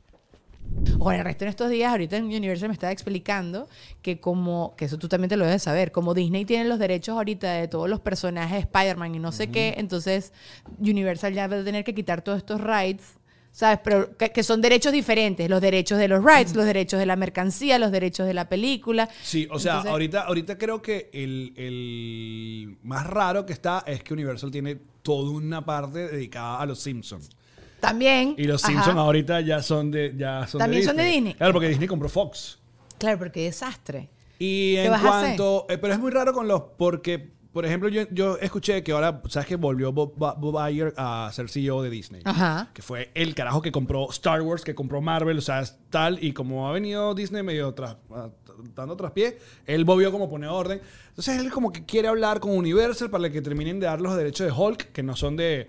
Bueno, el resto en estos días, ahorita en Universal me estaba explicando que como, que eso tú también te lo debes saber, como Disney tiene los derechos ahorita de todos los personajes de Spider-Man y no sé qué, entonces Universal ya va a tener que quitar todos estos rights, ¿sabes? Pero que, que son derechos diferentes, los derechos de los rights, los derechos de la mercancía, los derechos de la película. Sí, o sea, Entonces- ahorita, ahorita creo que el, el más raro que está es que Universal tiene toda una parte dedicada a los Simpsons. También. Y los ajá. Simpsons ahora ya son de ya son También de son de Disney. Claro, porque Disney compró Fox. Claro, pero qué desastre. Y ¿Qué en vas a hacer? cuanto... eh, pero es muy raro con los... Porque, por ejemplo, yo, yo escuché que ahora, ¿sabes que volvió Bob, Bob Iger a ser CEO de Disney? Ajá. Que fue el carajo que compró Star Wars, que compró Marvel, o sea, tal. Y como ha venido Disney medio tras, dando traspié, él volvió como a poner orden. Entonces él como que quiere hablar con Universal para que terminen de dar los derechos de Hulk, que no son de...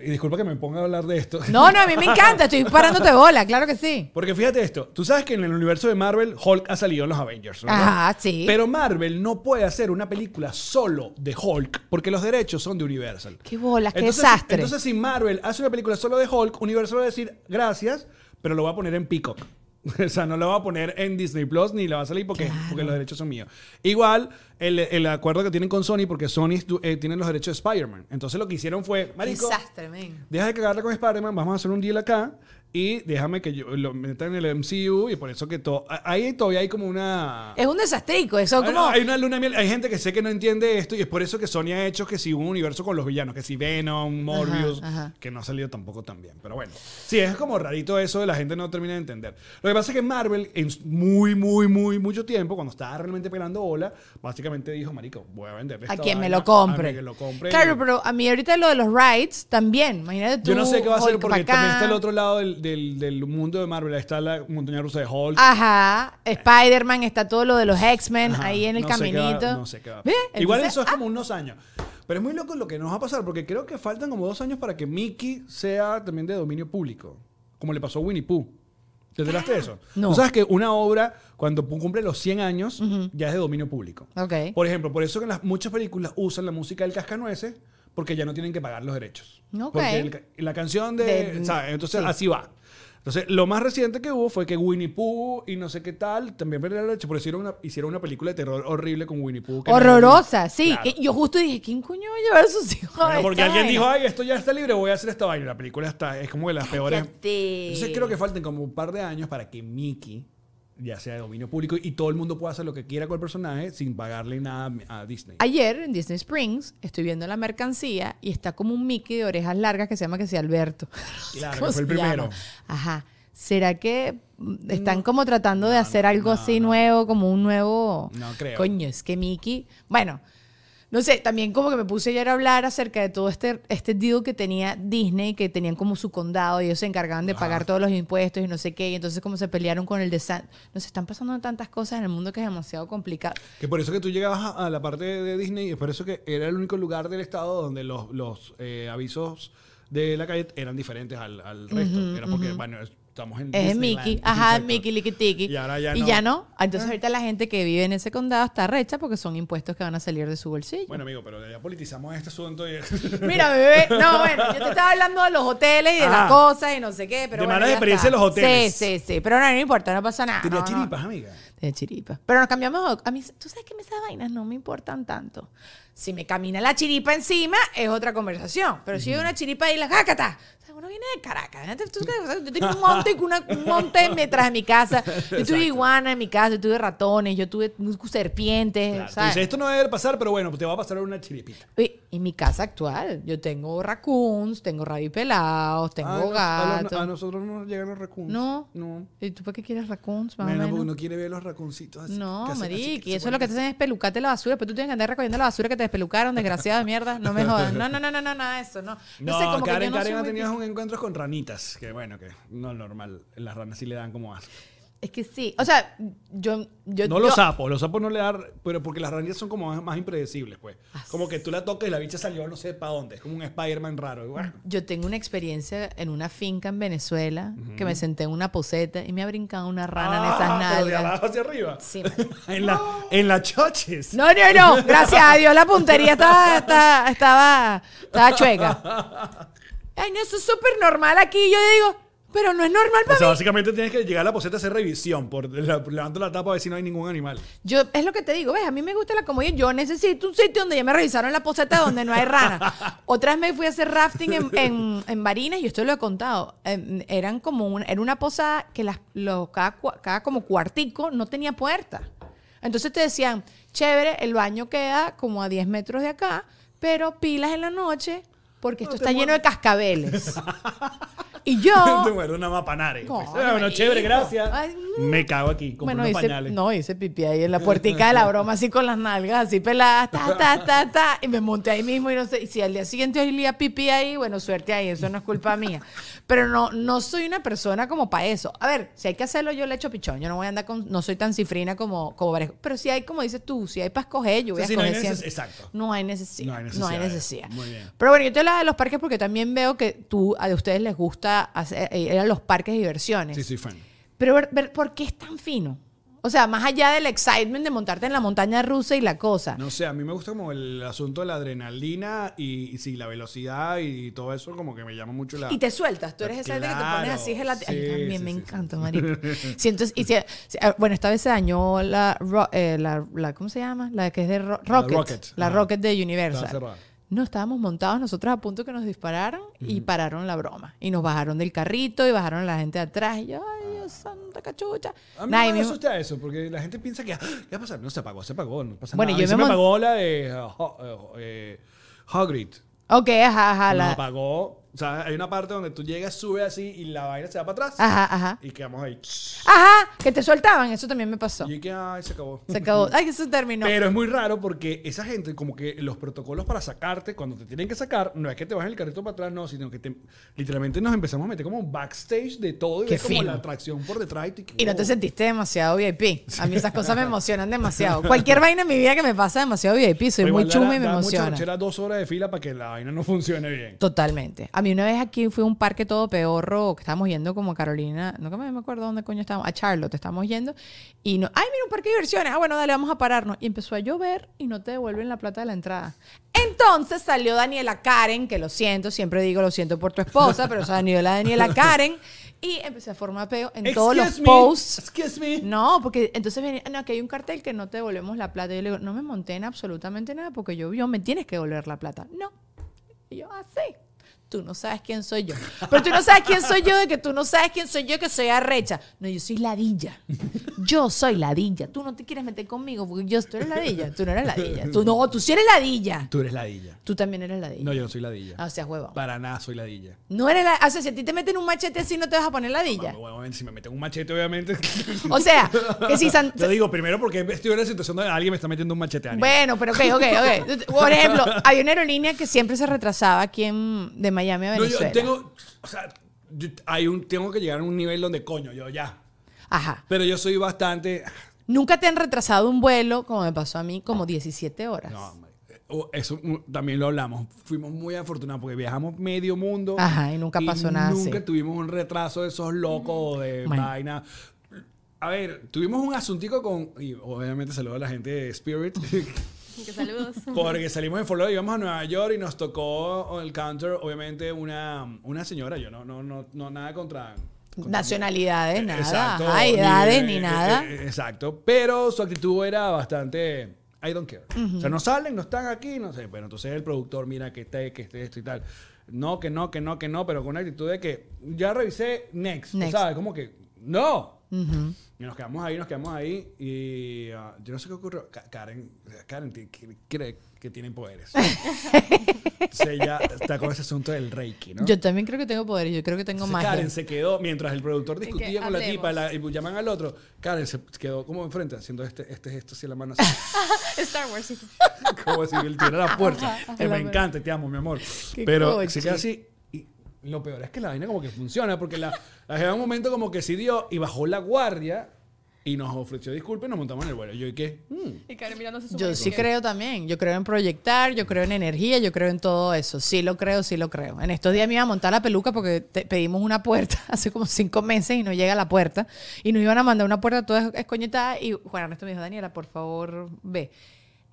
Y disculpa que me ponga a hablar de esto. No, no, a mí me encanta, estoy parándote bola, claro que sí. Porque fíjate esto, tú sabes que en el universo de Marvel Hulk ha salido en los Avengers, ¿verdad? Ajá, sí. Pero Marvel no puede hacer una película solo de Hulk porque los derechos son de Universal. Qué bolas, qué Entonces, desastre. Entonces si Marvel hace una película solo de Hulk, Universal va a decir gracias, pero lo va a poner en Peacock. O sea, no lo va a poner en Disney Plus ni le va a salir porque, Claro. porque los derechos son míos. Igual, el, el acuerdo que tienen con Sony, porque Sony eh, tiene los derechos de Spider-Man. Entonces lo que hicieron fue, Marico, Desastre, deja de cagarle con Spider-Man, vamos a hacer un deal acá y déjame que yo lo meta en el MCU y por eso que todo... Ahí todavía hay como una... Es un desastrico, eso Hay, como... hay una luna miel. Hay gente que sé que no entiende esto y es por eso que Sony ha hecho que si un universo con los villanos, que si Venom, Morbius, Ajá, ajá. que no ha salido tampoco tan bien. Pero bueno, sí, es como rarito eso de la gente no termina de entender. Lo que pasa es que Marvel, en muy, muy, muy mucho tiempo, cuando estaba realmente pelando bola, básicamente dijo, marico, voy a vender a quien me lo compre. A que lo compre. Claro, pero a mí ahorita lo de los rights también. Imagínate tú. Yo no sé qué va a hacer porque también está el otro lado del, del, del mundo de Marvel. Ahí está la montaña rusa de Hulk. Ajá. Spider-Man, está todo lo de los X-Men ahí en el no sé qué va- caminito. no sé qué va. Igual eso es ah, como unos años. Pero es muy loco lo que nos va a pasar, porque creo que faltan como dos años para que Mickey sea también de dominio público. Como le pasó a Winnie Pooh. ¿Te enteraste de eso? No. Tú sabes que una obra, cuando cumple los 100 años, ya es de dominio público. Ok. Por ejemplo, por eso que en las muchas películas usan la música del cascanueces, porque ya no tienen que pagar los derechos. Ok. Porque el- la canción de... De- ¿sabes? Entonces sí. así va. Entonces, lo más reciente que hubo fue que Winnie Pooh y no sé qué tal también perdieron el derecho, pero hicieron una, hicieron una película de terror horrible con Winnie Pooh. Horrorosa, sí. Claro. que yo justo dije, ¿quién coño va a llevar a sus hijos Bueno, porque alguien vaina? dijo, ay, esto ya está libre, voy a hacer esta vaina. La película está, es como de las peores. Cállate. Entonces creo que falten como un par de años para que Mickey ya sea de dominio público y todo el mundo pueda hacer lo que quiera con el personaje sin pagarle nada a Disney. Ayer en Disney Springs estoy viendo la mercancía y está como un Mickey de orejas largas que se llama que sea Alberto. Claro, ¿Cómo que fue el primero. llama? Ajá. ¿Será que mm, están como tratando de hacer algo así nuevo, como un nuevo... No creo. Coño, es que Mickey... Bueno, no sé, también como que me puse ayer a hablar acerca de todo este, este deal que tenía Disney, que tenían como su condado y ellos se encargaban de pagar todos los impuestos y no sé qué, y entonces como se pelearon con el de San... No sé, están pasando tantas cosas en el mundo que es demasiado complicado. Que por eso que tú llegabas a, a la parte de Disney y por eso que era el único lugar del estado donde los, los eh, avisos de la calle eran diferentes al, al resto. era porque, bueno, estamos en Es Disneyland. Mickey, ajá. Mickey, Licky Tiki. Y ahora ya y no. ya no. Ah, Entonces ahorita la gente que vive en ese condado está recha porque son impuestos que van a salir de su bolsillo. Bueno, amigo, pero ya politizamos este asunto y... Mira, bebé, no, bueno, yo te estaba hablando de los hoteles y de Ah. las cosas y no sé qué, pero De bueno, malas ya experiencias está. en los hoteles. Sí, sí, sí, pero no, no importa, no pasa nada. Tenía no, no. chiripas, amiga. De chiripa. Pero nos cambiamos. A mí, tú sabes que esas vainas no me importan tanto. Si me camina la chiripa encima, es otra conversación. Pero si hay una chiripa y la jácata. O sea, uno viene de Caracas. Yo tengo un monte, una- un monte detrás de mi casa. Yo tuve iguana en mi casa, yo tuve ratones, yo tuve serpientes. Claro, ¿sabes? dices, esto no debe pasar, pero bueno, te va a pasar una chiripita. Uy, en mi casa actual, yo tengo raccoons, tengo rabipelados, tengo Ah, no, gatos. a nosotros no nos llegan los raccoons. No. No. ¿Y tú para qué quieres raccoons? Más o Bueno, menos? porque uno quiere ver los racconcitos así. No, mariqui, eso lo que te hacen es pelucarte la basura, pero tú tienes que andar recogiendo la basura que te despelucaron, desgraciado de mierda. No me jodas. No, no, no, no, no, nada de eso, no. No, No, sé, como Karen, que yo no Karen soy ha tenido un encuentro con ranitas, que bueno, que no es normal. Las ranas sí le dan como asco. Es que sí, o sea, yo... yo No los sapos, los sapos no le dan, pero porque las ranitas son como más, más impredecibles, pues. Ah, Como que tú la tocas y la bicha salió no sé para dónde, es como un Spider-Man raro. bueno. Yo tengo una experiencia en una finca en Venezuela que me senté en una poseta y me ha brincado una rana en esas Ah, pero de nalgas. abajo hacia arriba. Sí, en la, en las choches. No, no, no. Gracias a Dios la puntería estaba, estaba, estaba, estaba chueca. Ay, no, eso es súper normal aquí. Yo digo, pero no es normal O para sea, mí. básicamente tienes que llegar a la poseta a hacer revisión. Por, la- levanto la tapa a ver si no hay ningún animal. Yo, es lo que te digo, ves, a mí me gusta la comodidad. Yo necesito un sitio donde ya me revisaron la poseta donde no hay rana. Otra vez me fui a hacer rafting en, en, en Barinas y esto lo he contado. Em, eran como una, era una posada que las, los, cada, cua- cada como cuartico no tenía puerta. Entonces te decían, chévere, el baño queda como a 10 metros de acá, pero pilas en la noche porque No esto te está lleno de cascabeles. y yo... Muero una mapanare. Pues, ah, bueno, chévere, gracias. Ay. Me cago aquí, compré Bueno, unos hice, pañales. no, hice pipí ahí en la puertica de la broma, así con las nalgas, así peladas, ta, ta, ta, ta, y me monté ahí mismo y no sé, y si al día siguiente olía pipí ahí, bueno, suerte ahí, eso no es culpa mía. Pero no, no soy una persona como para eso. A ver, si hay que hacerlo, yo le echo pichón, yo no voy a andar con, no soy tan cifrina como, como Varejo. pero si hay, como dices tú, si hay para escoger, yo voy a no hay escoger neces- siempre. exacto. No hay necesidad. No hay No hay necesidad. necesidad. Muy bien. Pero bueno, yo te hablaba de los parques porque también veo que tú, a ustedes les gusta hacer, eh, eran los parques de diversiones. Sí, soy fan. Pero ver, ver, ¿por qué es tan fino? O sea, más allá del excitement de montarte en la montaña rusa y la cosa. No sé, a mí me gusta como el asunto de la adrenalina y, y sí, la velocidad y todo eso como que me llama mucho la... Y te sueltas, tú eres esa gente que te pones así gelati- Ay, sí, también sí, me sí, encanta, marico. Sí, entonces, y si- ah, bueno, esta vez se dañó la, ro- eh, la, la- ¿cómo se llama? La que es de ro- La Rocket. La. Rocket de Universal. No, estábamos montados nosotros a punto que nos dispararon y pararon la broma. Y nos bajaron del carrito y bajaron a la gente de atrás. Y yo, ay, santa cachucha. A mí y no me mismo- asusta eso, porque la gente piensa que "Ah, ¿qué va a pasar? No se apagó, se apagó, no pasa Bueno, nada. yo A mí me se me mon- apagó la de uh, Ho- eh, Hagrid. Ok, ajá, ajá. Se nos la- apagó. O sea, hay una parte donde tú llegas, subes así y la vaina se va para atrás. Ajá, ajá. Y quedamos ahí. Ajá, que te soltaban, eso también me pasó. Y que, ay, se acabó. Se acabó. Ay, que eso terminó. Pero es muy raro porque esa gente, como que los protocolos para sacarte, cuando te tienen que sacar, no es que te bajes el carrito para atrás, no, sino que te- literalmente nos empezamos a meter como un backstage de todo y Qué ves como fino. la atracción por detrás. Y, te- Y no te sentiste demasiado VIP. A mí esas cosas me emocionan demasiado. Cualquier vaina en mi vida que me pasa demasiado VIP, soy muy chuma y me da mucha emociona. lonchera dos horas de fila para que la vaina no funcione bien. Totalmente. A mí mí una vez aquí fui a un parque todo peorro, que estábamos yendo como a Carolina, no me acuerdo dónde coño estábamos, a Charlotte estábamos yendo, y no, ay, mira, un parque de diversiones, ah, bueno, dale, vamos a pararnos. Y empezó a llover y no te devuelven la plata de la entrada. Entonces salió Daniela Karen, que lo siento, siempre digo lo siento por tu esposa, pero salió la Daniela Karen, y empecé a formar peo en todos los Excuse me, posts. Excuse me. No, porque entonces venía, no, que hay un cartel que no te devolvemos la plata. Y yo le digo, no me monté en absolutamente nada porque yo, yo me tienes que devolver la plata. No. Y yo, ah, sí. Tú no sabes quién soy yo. Pero tú no sabes quién soy yo de que tú no sabes quién soy yo que soy arrecha. No, yo soy ladilla. Yo soy ladilla. Tú no te quieres meter conmigo porque yo tú eres ladilla. Tú no eres ladilla. Tú no, tú sí eres ladilla. Tú eres ladilla. Tú también eres ladilla. No, yo no soy ladilla. Ah, o sea, huevo. Para nada soy ladilla. No eres la, o sea, si a ti te meten un machete así, no te vas a poner ladilla. Bueno, obviamente, si me meten un machete, obviamente. O sea, que si San- Lo digo primero porque estoy en una situación donde alguien me está metiendo un machete. Bueno, pero ok, ok, ok. Por ejemplo, hay una aerolínea que siempre se retrasaba aquí en, de Miami a No, Venezuela. yo tengo. O sea, yo- hay un, tengo que llegar a un nivel donde coño, yo ya. Ajá. Pero yo soy bastante. Nunca te han retrasado un vuelo, como me pasó a mí, como 17 horas. No, oh, eso también lo hablamos. Fuimos muy afortunados porque viajamos medio mundo. Ajá, y nunca pasó nada Nunca así. tuvimos un retraso de esos locos de Bueno. vaina. A ver, tuvimos un asuntico con. Y obviamente saludo a la gente de Spirit. Que saludos. Porque salimos en Florida, íbamos a Nueva York y nos tocó el counter, obviamente, una, una señora. Yo no, no, no, no nada contra. contra- Nacionalidades, nada. Exacto, Ajá, edades, ni eh, nada. eh, exacto. Pero su actitud era bastante. I don't care. O sea, no salen, no están aquí, no sé. Bueno, entonces el productor, mira que esté, que esté esto y tal. No, que no, que no, que no, pero con una actitud de que ya revisé, next. Next. ¿Sabes? Como que, no. Ujú. Y nos quedamos ahí, nos quedamos ahí. Y ah, yo no sé qué ocurrió. Ka- Karen, Karen cree que tienen poderes. Entonces ella está con ese asunto del Reiki, ¿no? Yo también creo que tengo poderes, yo creo que tengo magia. Karen se quedó, mientras el productor discutía que con la hablemos. tipa la- y llaman al otro, Karen se quedó como enfrente haciendo este, este gesto así la mano así, Star Wars. como si él tirara la fuerza. Ajá, Que la me encanta, te amo, mi amor. Qué Pero coche. se queda así. Lo peor es que la vaina como que funciona, porque la, la en un momento como que sí dio y bajó la guardia y nos ofreció disculpas y nos montamos en el vuelo. Yo, ¿y qué? Mm. Y Karen mirándose su Yo sí creo también. Yo creo en proyectar, yo creo en energía, yo creo en todo eso. Sí lo creo, sí lo creo. En estos días me iba a montar la peluca porque te- pedimos una puerta hace como cinco meses y no llega la puerta. Y nos iban a mandar una puerta toda escoñetada. Y Juan Ernesto me dijo, Daniela, por favor, ve.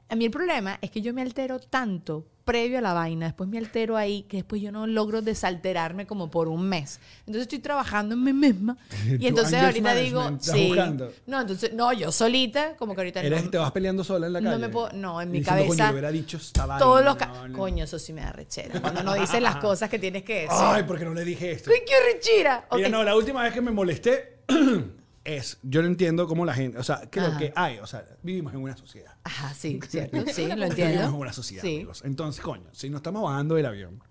A mí el problema es que yo me altero tanto previo a la vaina, después me altero ahí, que después yo no logro desalterarme como por un mes. Entonces estoy trabajando en mí misma. Y entonces ahorita digo, sí. buscando. No, entonces, no, yo solita, como que ahorita Eres, no. te vas peleando sola en la calle. No me puedo- no, en mi Diciendo, "Coño, cabeza, hubiera dicho esta Todos los... no, no". Coño, eso sí me da rechera. Cuando no dices las cosas que tienes que decir. Ay, porque no le dije esto. ¡Ay, qué rechera! Mira, Ok. no, la última vez que me molesté es, yo no entiendo cómo la gente, o sea, lo Ajá. que hay, o sea, vivimos en una sociedad. Ajá, sí, cierto. Sí, lo Vivimos entiendo. en una sociedad, Sí. amigos. Entonces, coño, si nos estamos bajando del avión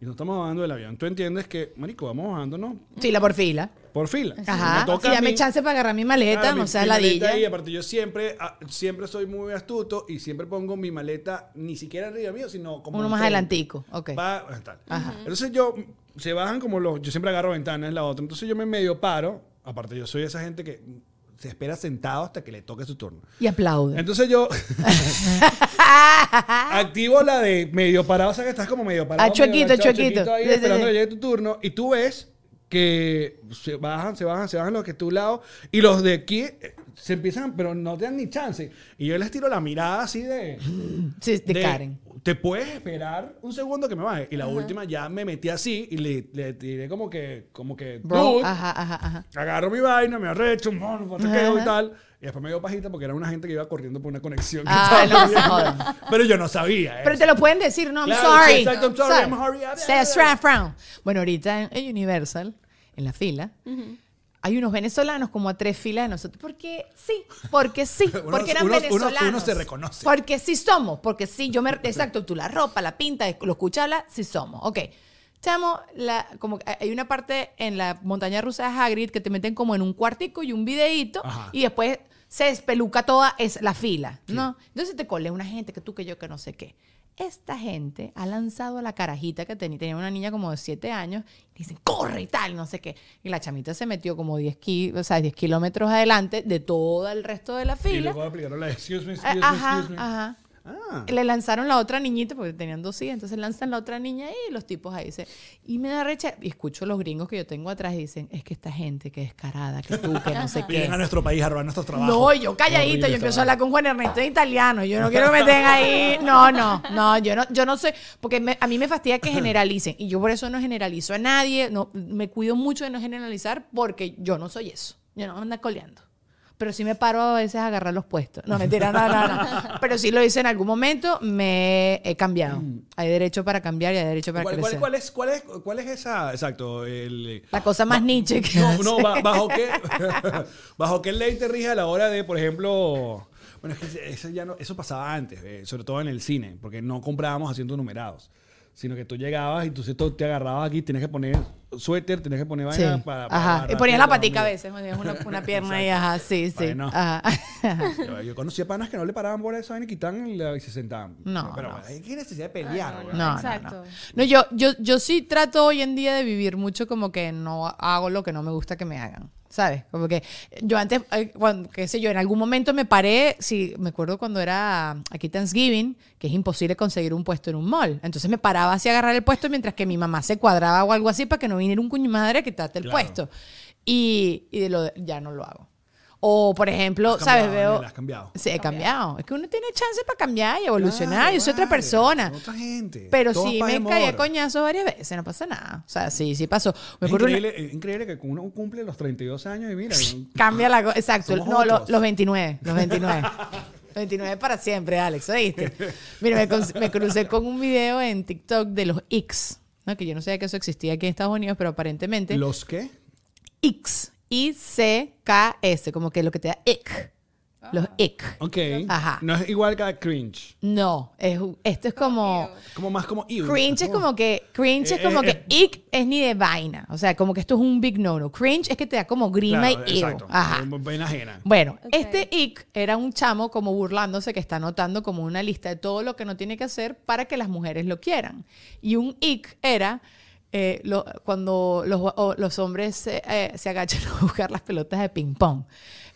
y nos estamos bajando del avión, tú entiendes que, marico, vamos bajándonos Fila por fila. por fila. Ajá. A dame mí- chance para agarrar mi maleta, no mi- seas mi ladilla. ahí, aparte yo siempre, ah, siempre soy muy astuto y siempre pongo mi maleta ni siquiera arriba mío, sino como Uno más adelantico. Ok. Va, tal. Entonces yo, se bajan como los, yo siempre agarro ventanas en la otra, entonces yo me medio paro, aparte yo soy esa gente que se espera sentado hasta que le toque su turno. Y aplaude. Entonces yo activo la de medio parado, o sea que estás como medio parado. Ah, chuequito, chuequito. ahí Sí, esperando sí. que llegue tu turno y tú ves que se bajan, se bajan, se bajan los que tu lado y los de aquí eh, se empiezan, pero no te dan ni chance. Y yo les tiro la mirada así de... Sí, de Karen. Te puedes esperar un segundo que me baje. Y la última ya me metí así y le, le tiré como que, como que, Bro, dude, ajá, ajá, ajá. agarro mi vaina, me arrecho, un mono, Ajá, y ajá. tal. Y después me dio pajita porque era una gente que iba corriendo por una conexión. que Ah, no se viendo. jodan. Pero yo no sabía. Pero eso. te lo pueden decir, no, I'm Claro, sorry. exacto, I'm sorry. I'm hurry up. Bueno, ahorita en- en Universal, en la fila, hay unos venezolanos como a tres filas de nosotros. Porque sí, porque sí, porque eran venezolanos. uno se reconoce. Porque sí somos, porque sí, yo me... Exacto, tú la ropa, la pinta, lo escuchas hablar, sí somos. Ok. Chamo, la, como hay una parte en la montaña rusa de Hagrid que te meten como en un cuartico y un videíto Ajá. y después se despeluca toda es la fila, ¿no? Entonces te colé una gente que tú, que yo, que no sé qué. Esta gente ha lanzado a la carajita que tenía, tenía una niña como de 7 años, y dicen, corre y tal, no sé qué. Y la chamita se metió como 10, ki- o sea, 10 kilómetros adelante de todo el resto de la Y fila. luego aplicaron la excuse me, Eh, excuse me, Ajá, excuse me. ajá. Ah. Le lanzaron la otra niñita, porque tenían dos hijas, entonces lanzan la otra niña y los tipos ahí se... Y me da recha, y escucho los gringos que yo tengo atrás y dicen, es que esta gente que descarada, que tú, que no sé qué. Vienen a nuestro país a robar nuestros trabajos. No, yo calladita, Horrible yo empiezo a hablar con Juan Ernesto en italiano. Yo no quiero que me estén ahí. No, no, no, yo no, yo no sé, porque me- a mí me fastidia que generalicen. Y yo por eso no generalizo a nadie. No, me cuido mucho de no generalizar porque yo no soy eso. Yo no ando coleando. Pero sí me paro a veces a agarrar los puestos. No, mentira, no, no, no. Pero sí lo hice en algún momento, me he cambiado. Hay derecho para cambiar y hay derecho para ¿Cuál, cuál- crecer. cuál es, cuál, es, ¿Cuál es esa? Exacto. El, La cosa más Nietzsche que no, hace. no, ba- bajo qué, bajo qué ley te rige a la hora de, por ejemplo. Bueno, es que eso, ya no, eso pasaba antes, eh, sobre todo en el cine, porque no comprábamos haciendo numerados. Sino que tú llegabas y tú te agarrabas aquí, tienes que poner suéter, tienes que poner Sí. vaina para. para Ajá. Y ponías la patica a veces, ponías una, una pierna ahí, ajá, sí, sí. Bueno. Ajá. Yo, yo conocía panas que no le paraban por esa vaina y quitaban y, la- y se sentaban. No, Pero no. hay que necesidad de pelear. No, no, Exacto. no. No, yo, yo, yo sí trato hoy en día de vivir mucho como que no hago lo que no me gusta que me hagan. ¿Sabes? Como que yo antes, eh, cuando, qué sé yo, en algún momento me paré, sí, me acuerdo cuando era aquí Thanksgiving, que es imposible conseguir un puesto en un mall. Entonces me paraba así a agarrar el puesto mientras que mi mamá se cuadraba o algo así para que no viniera un cuño madre a quitarte el Claro. puesto. Y, y de lo de- ya no lo hago. O, por ejemplo, Has ¿sabes? cambiado, Veo... Has cambiado. Sí, he cambiado. Es que uno tiene chance para cambiar y evolucionar. Claro, yo soy otra persona. son Otra gente. Pero sí me caí a amor. coñazos varias veces, no pasa nada. O sea, sí, sí pasó. Me Es una- increíble, es increíble que uno cumple los 32 años y mira. Cambia la cosa. Exacto. Somos No, lo- los 29. Los 29. los 29 para siempre, Alex, ¿oíste? Mira, me, me crucé con un video en TikTok de los X, ¿no? que yo no sabía que eso existía aquí en Estados Unidos, pero aparentemente ¿Los qué? X, I-C-K-S, como que lo que te da ick. Los ick. Ok. Ajá. No es igual que cringe. No, es, esto es como... Como más como ew. Cringe es como que, cringe es Eh, como eh, que ick es ni de vaina. O sea, como que esto es un big no-no. Cringe es que te da como grima Claro, y ew. exacto. Ajá. Ajena. Bueno, Ok. este ick era un chamo como burlándose que está anotando como una lista de todo lo que no tiene que hacer para que las mujeres lo quieran. Y un ick era eh, lo- cuando los, los hombres se, eh, se agachan a buscar las pelotas de ping pong.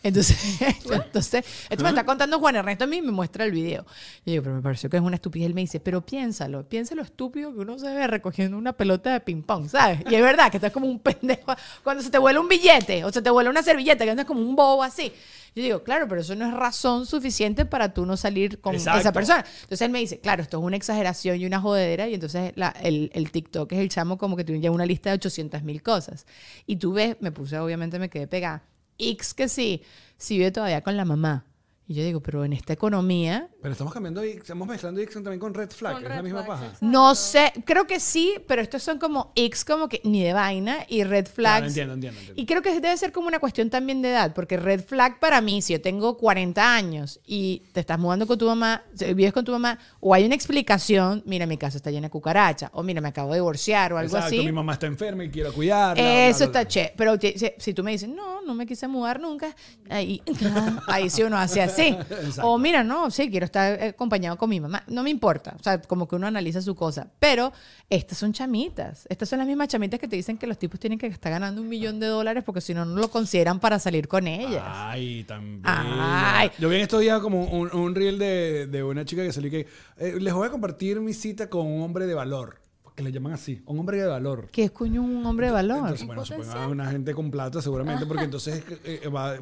Entonces, entonces esto me está contando Juan Ernesto a mí y me muestra el video. Yo digo, pero me pareció que es una estupidez. Él me dice, pero piénsalo, piensa lo estúpido que uno se ve recogiendo una pelota de ping pong, ¿sabes? Y es verdad que estás como un pendejo. Cuando se te vuela un billete o se te vuela una servilleta, que andas como un bobo así. Yo digo, claro, pero eso no es razón suficiente para tú no salir con Exacto. esa persona. Entonces él me dice, claro, esto es una exageración y una jodedera. Y entonces la- el, el TikTok es el chamo como que tiene ya una lista de 800 mil cosas. Y tú ves, me puse, obviamente me quedé pegada. X que sí, sí vive todavía con la mamá. Y yo digo, pero en esta economía, Pero estamos cambiando, y estamos mezclando Dixon también con Red Flag, Con que es la misma paja. exacto. no sé, creo que sí, pero estos son como X como que ni de vaina y red flags. Claro, entiendo, entiendo, entiendo. Y creo que debe ser como una cuestión también de edad, porque red flag para mí, si yo tengo 40 años y te estás mudando con tu mamá, vives con tu mamá, o hay una explicación, mira, mi casa está llena de cucaracha, o mira, me acabo de divorciar, o algo Exacto, así. mi mamá está enferma y quiero cuidarla. bla, bla, Eso bla, está che. Pero si, si tú me dices, no, no me quise mudar nunca, ahí, ahí sí uno hace así. Exacto. O mira, no, sí, quiero estar eh, acompañado con mi mamá. No me importa. O sea, como que uno analiza su cosa. Pero estas son chamitas. Estas son las mismas chamitas que te dicen que los tipos tienen que estar ganando un millón de dólares porque si no, no lo consideran para salir con ellas. Ay, también. Ay. Yo vi en estos días como un, un reel de, de una chica que salió que eh, les voy a compartir mi cita con un hombre de valor. Que le llaman así, un hombre de valor. Que es coño un hombre de valor. Entonces, bueno, supongo que una gente con plata seguramente, porque entonces eh, va,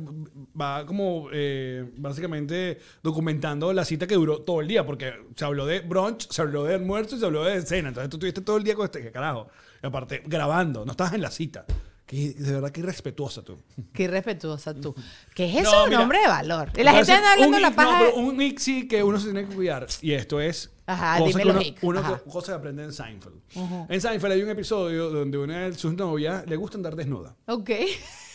va como eh, básicamente documentando la cita que duró todo el día, porque se habló de brunch, se habló de almuerzo y se habló de cena. Entonces tú estuviste todo el día con este, ¿qué carajo? Y aparte, grabando, no estabas en la cita. Que de verdad que irrespetuosa tú. Qué irrespetuosa tú. ¿Qué es eso No, un mira, hombre de valor? Y la gente anda hablando un la paja. No, de- pero un ixi que uno se tiene que cuidar. Y esto es Ajá, cosa dime que uno, cosa que aprende en Seinfeld. En Seinfeld hay un episodio donde una de sus novias le gusta andar desnuda. Ok.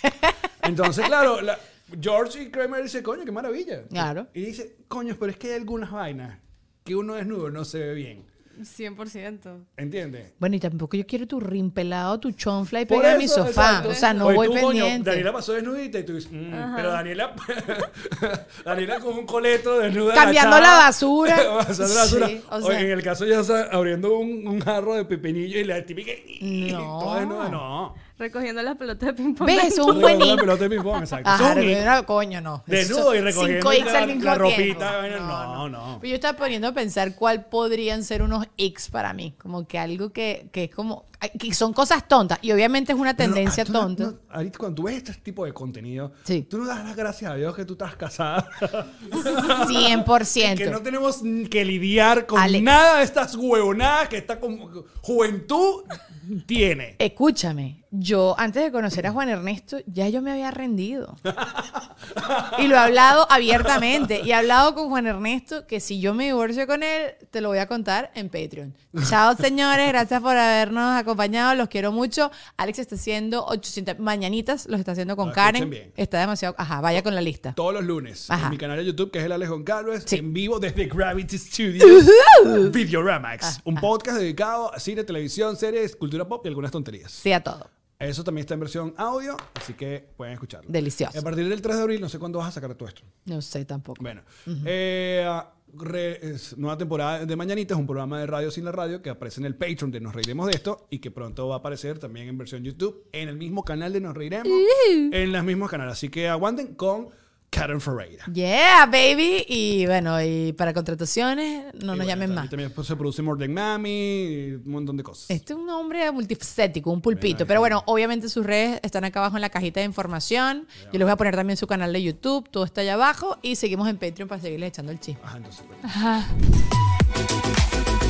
Entonces, claro, la- George y Kramer dicen, coño, qué maravilla. Claro. Y dice, coño, pero es que hay algunas vainas que uno desnudo no se ve bien. 100%. ¿Entiendes? Bueno, y tampoco yo quiero tu rimpelado, tu chonfla y Por en mi eso, sofá. exacto. O sea, no Oye, voy tú, coño, pendiente. Daniela pasó desnudita y tú dices, "Mm", pero Daniela, Daniela con un coleto desnuda. Cambiando la basura. pasando la basura. Sí, o O sea. en el caso ya está abriendo un, un jarro de pepinillo y la típica. No. Todo desnuda, no. Recogiendo las pelotas de ping-pong. ¿Ves? Es un Recogiendo buen la nick. pelota de ping-pong, exacto. Ajá, Son nick. no, coño, no. Desnudo y recogiendo cinco X la- al mismo la ropita, tiempo. vaina, no, no. Pero yo estaba poniendo a pensar cuál podrían ser unos X para mí. Como que algo que, que es como. Que son cosas tontas. Y obviamente es una tendencia ah, no- tonta. no- ahorita cuando tú ves este tipo de contenido, Sí. tú no das las gracias a Dios que tú estás casada. 100%. que no tenemos que lidiar con nada de estas huevonadas que esta juventud tiene. Escúchame, yo antes de conocer a Juan Ernesto, ya yo me había rendido. y lo he hablado abiertamente. Y he hablado con Juan Ernesto que si yo me divorcio con él, te lo voy a contar en Patreon. Chao, señores. Gracias por habernos acompañado. Los quiero mucho. Alex está haciendo 800 mañanitas, los está haciendo con No, escuchen Karen. bien. Está demasiado. Ajá, vaya con la lista. Todos los lunes Ajá. en mi canal de YouTube, que es el Alex Goncalves, Sí. en vivo desde Gravity Studios, Videoramax, Ah, un podcast dedicado a cine, televisión, series, cultura pop y algunas tonterías. Sí a todo. Eso también está en versión audio, así que pueden escucharlo. Delicioso. A partir del 3 de abril, no sé cuándo vas a sacar todo esto. No sé tampoco. Bueno, eh, re- es nueva temporada de Mañanita es un programa de radio sin la radio que aparece en el Patreon de Nos Reiremos de esto y que pronto va a aparecer también en versión YouTube, en el mismo canal de Nos Reiremos, en los mismos canales. Así que aguanten con Karen Ferreira. Yeah, baby. Y bueno, y para contrataciones, no Y nos bueno, llamen más. También pues, se produce More Than Mami y un montón de cosas. Este es un hombre multifacético, un pulpito. Pero bueno, obviamente sus redes están acá abajo en la cajita de información. Yo les voy a poner también su canal de YouTube. Todo está allá abajo. Y seguimos en Patreon para seguirles echando el chisme. Ajá, entonces, bueno. With